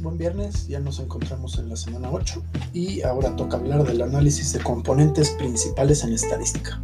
Buen viernes, ya nos encontramos en la semana 8 y ahora toca hablar del análisis de componentes principales en estadística.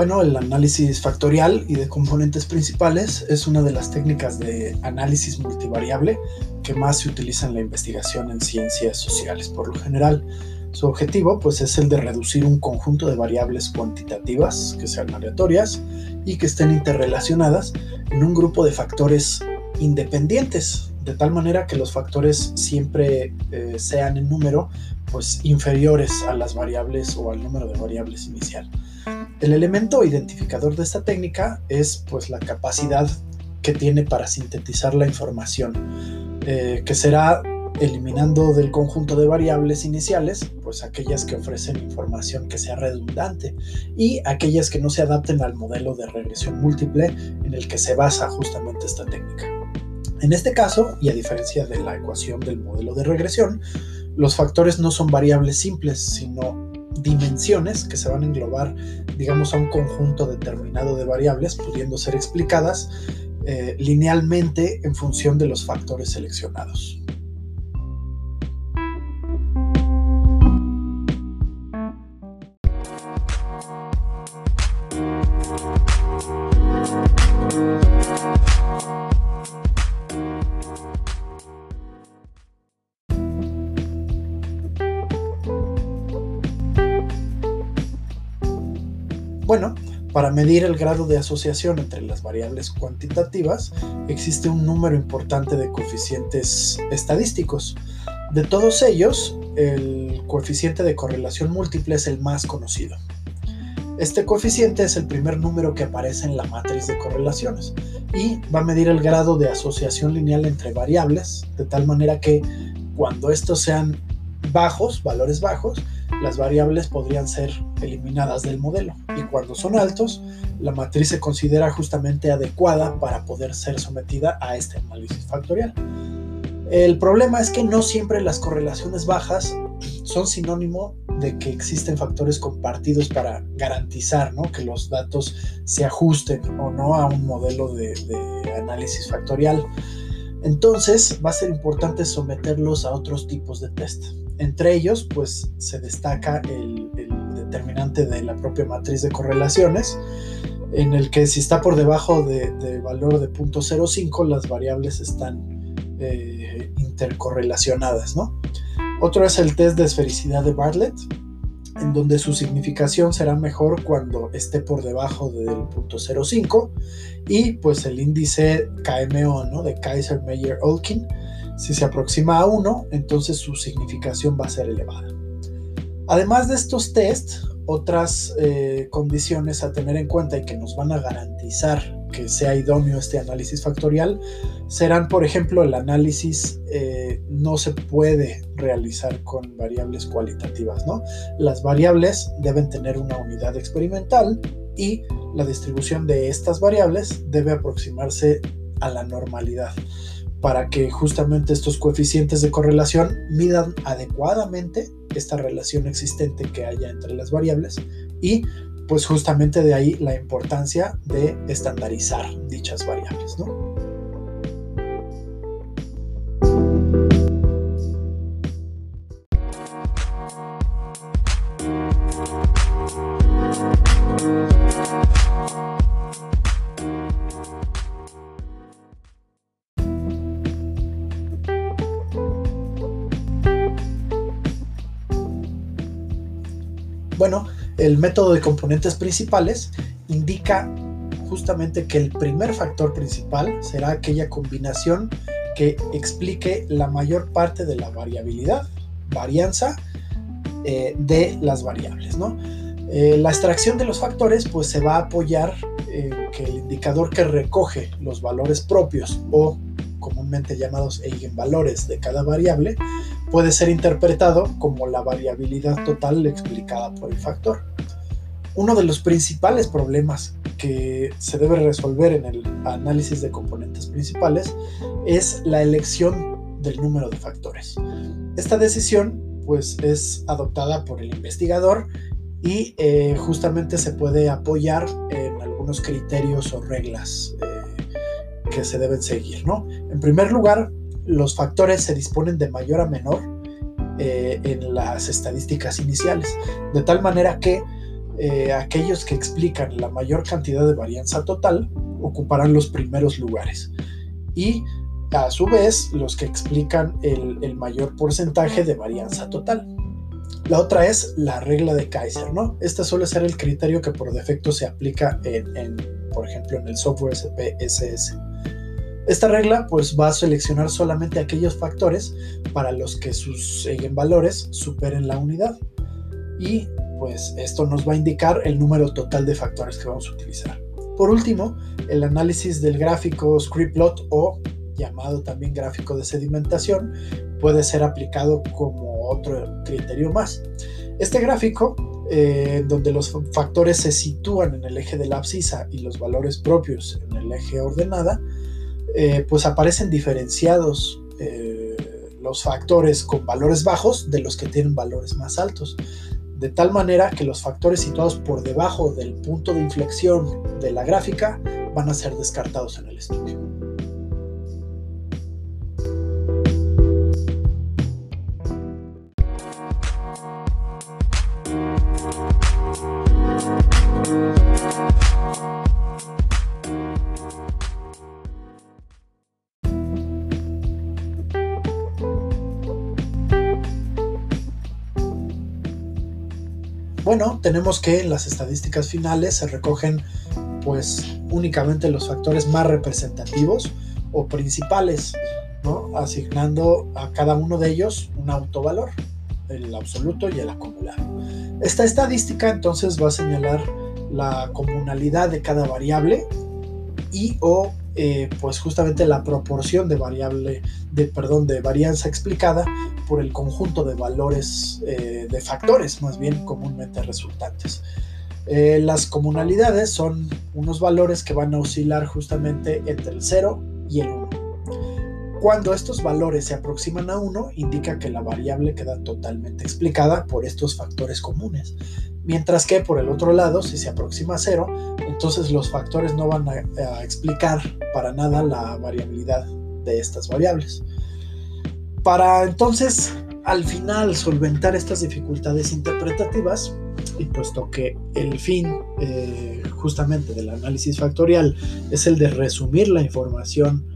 Bueno, el análisis factorial y de componentes principales es una de las técnicas de análisis multivariable que más se utiliza en la investigación en ciencias sociales. Por lo general, su objetivo pues, es el de reducir un conjunto de variables cuantitativas que sean aleatorias y que estén interrelacionadas en un grupo de factores independientes, de tal manera que los factores siempre eh, sean en número pues, inferiores a las variables o al número de variables inicial. El elemento identificador de esta técnica es pues la capacidad que tiene para sintetizar la información, eh, que será eliminando del conjunto de variables iniciales, pues aquellas que ofrecen información que sea redundante y aquellas que no se adapten al modelo de regresión múltiple en el que se basa justamente esta técnica. En este caso, y a diferencia de la ecuación del modelo de regresión, los factores no son variables simples, sino dimensiones que se van a englobar, digamos, a un conjunto determinado de variables, pudiendo ser explicadas eh, linealmente en función de los factores seleccionados. Para medir el grado de asociación entre las variables cuantitativas, existe un número importante de coeficientes estadísticos. De todos ellos, el coeficiente de correlación múltiple es el más conocido. Este coeficiente es el primer número que aparece en la matriz de correlaciones y va a medir el grado de asociación lineal entre variables, de tal manera que cuando estos sean bajos, valores bajos, las variables podrían ser eliminadas del modelo y cuando son altos, la matriz se considera justamente adecuada para poder ser sometida a este análisis factorial. El problema es que no siempre las correlaciones bajas son sinónimo de que existen factores compartidos para garantizar que los datos se ajusten o no a un modelo de, de análisis factorial. Entonces va a ser importante someterlos a otros tipos de test. Entre ellos, pues se destaca el, determinante de la propia matriz de correlaciones, en el que si está por debajo del valor de 0.05, las variables están eh, intercorrelacionadas, ¿no? Otro es el test de esfericidad de Bartlett, en donde su significación será mejor cuando esté por debajo del punto 0.5 y pues el índice KMO, ¿no? De Kaiser Meyer Olkin si se aproxima a 1, entonces su significación va a ser elevada. Además de estos tests, otras eh, condiciones a tener en cuenta y que nos van a garantizar que sea idóneo este análisis factorial serán, por ejemplo, el análisis eh, no se puede realizar con variables cualitativas, ¿no? Las variables deben tener una unidad experimental y la distribución de estas variables debe aproximarse a la normalidad para que justamente estos coeficientes de correlación midan adecuadamente esta relación existente que haya entre las variables y pues justamente de ahí la importancia de estandarizar dichas variables, ¿no? Bueno, el método de componentes principales indica justamente que el primer factor principal será aquella combinación que explique la mayor parte de la variabilidad, varianza eh, de las variables. Eh, la extracción de los factores pues, se va a apoyar en que el indicador que recoge los valores propios o comúnmente llamados eigenvalores de cada variable puede ser interpretado como la variabilidad total explicada por el factor. uno de los principales problemas que se debe resolver en el análisis de componentes principales es la elección del número de factores. Esta decisión pues es adoptada por el investigador y eh, justamente se puede apoyar en algunos criterios o reglas eh, que se deben seguir, ¿no? En primer lugar, los factores se disponen de mayor a menor eh, en las estadísticas iniciales, de tal manera que aquellos que explican la mayor cantidad de varianza total ocuparán los primeros lugares y a su vez los que explican el mayor porcentaje de varianza total. La otra es la regla de Kaiser, ¿no? Esta suele ser el criterio que por defecto se aplica en, por ejemplo, en el software SPSS. Esta regla pues va a seleccionar solamente aquellos factores para los que sus valores superen la unidad. Y pues esto nos va a indicar el número total de factores que vamos a utilizar. Por último, el análisis del gráfico script-plot o llamado también gráfico de sedimentación puede ser aplicado como otro criterio más. Este gráfico, eh, donde los factores se sitúan en el eje de la abscisa y los valores propios en el eje ordenada, eh, pues aparecen diferenciados eh, los factores con valores bajos de los que tienen valores más altos. De tal manera que los factores situados por debajo del punto de inflexión de la gráfica van a ser descartados en el estudio. Bueno, tenemos que en las estadísticas finales se recogen pues únicamente los factores más representativos o principales, ¿no? asignando a cada uno de ellos un autovalor, el absoluto y el acumulado. Esta estadística entonces va a señalar la comunalidad de cada variable y o eh, pues justamente la proporción de variable de perdón de varianza explicada por el conjunto de valores eh, de factores más bien comúnmente resultantes eh, las comunalidades son unos valores que van a oscilar justamente entre el 0 y el 1 cuando estos valores se aproximan a 1, indica que la variable queda totalmente explicada por estos factores comunes. Mientras que por el otro lado, si se aproxima a 0, entonces los factores no van a, explicar para nada la variabilidad de estas variables. Para entonces, al final, solventar estas dificultades interpretativas, y puesto que el fin eh, justamente del análisis factorial es el de resumir la información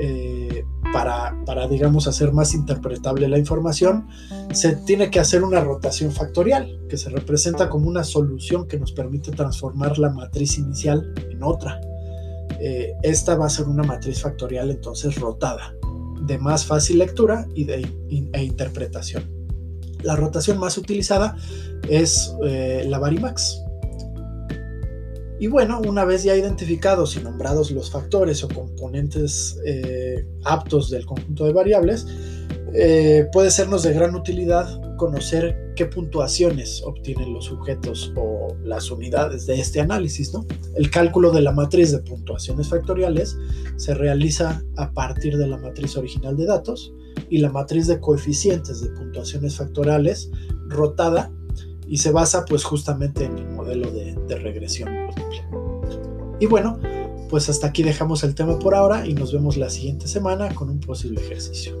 eh, para, para, digamos, hacer más interpretable la información, se tiene que hacer una rotación factorial, que se representa como una solución que nos permite transformar la matriz inicial en otra. Eh, esta va a ser una matriz factorial entonces rotada, de más fácil lectura y de, e interpretación. La rotación más utilizada es eh, la Varimax, y bueno, una vez ya identificados y nombrados los factores o componentes eh, aptos del conjunto de variables, eh, puede sernos de gran utilidad conocer qué puntuaciones obtienen los sujetos o las unidades de este análisis. ¿no? El cálculo de la matriz de puntuaciones factoriales se realiza a partir de la matriz original de datos y la matriz de coeficientes de puntuaciones factoriales rotada y se basa pues justamente en el modelo de, de regresión múltiple. Y bueno, pues hasta aquí dejamos el tema por ahora y nos vemos la siguiente semana con un posible ejercicio.